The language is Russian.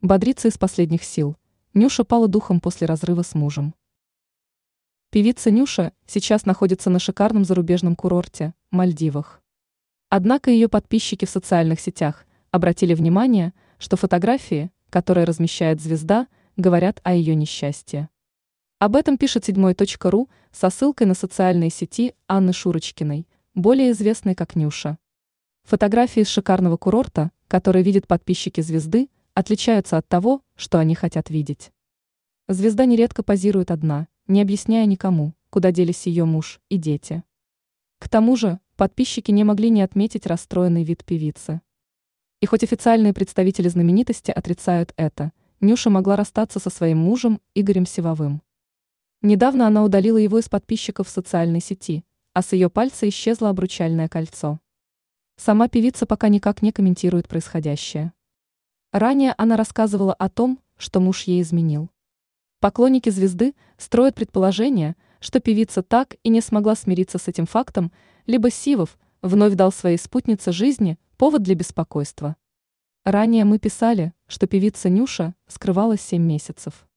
Бодрится из последних сил. Нюша пала духом после разрыва с мужем. Певица Нюша сейчас находится на шикарном зарубежном курорте – Мальдивах. Однако ее подписчики в социальных сетях обратили внимание, что фотографии, которые размещает звезда, говорят о ее несчастье. Об этом пишет седьмой.ру со ссылкой на социальные сети Анны Шурочкиной, более известной как Нюша. Фотографии из шикарного курорта, которые видят подписчики звезды, отличаются от того, что они хотят видеть. Звезда нередко позирует одна, не объясняя никому, куда делись ее муж и дети. К тому же, подписчики не могли не отметить расстроенный вид певицы. И хоть официальные представители знаменитости отрицают это, Нюша могла расстаться со своим мужем Игорем Сивовым. Недавно она удалила его из подписчиков в социальной сети, а с ее пальца исчезло обручальное кольцо. Сама певица пока никак не комментирует происходящее. Ранее она рассказывала о том, что муж ей изменил. Поклонники звезды строят предположение, что певица так и не смогла смириться с этим фактом, либо Сивов вновь дал своей спутнице жизни повод для беспокойства. Ранее мы писали, что певица Нюша скрывалась 7 месяцев.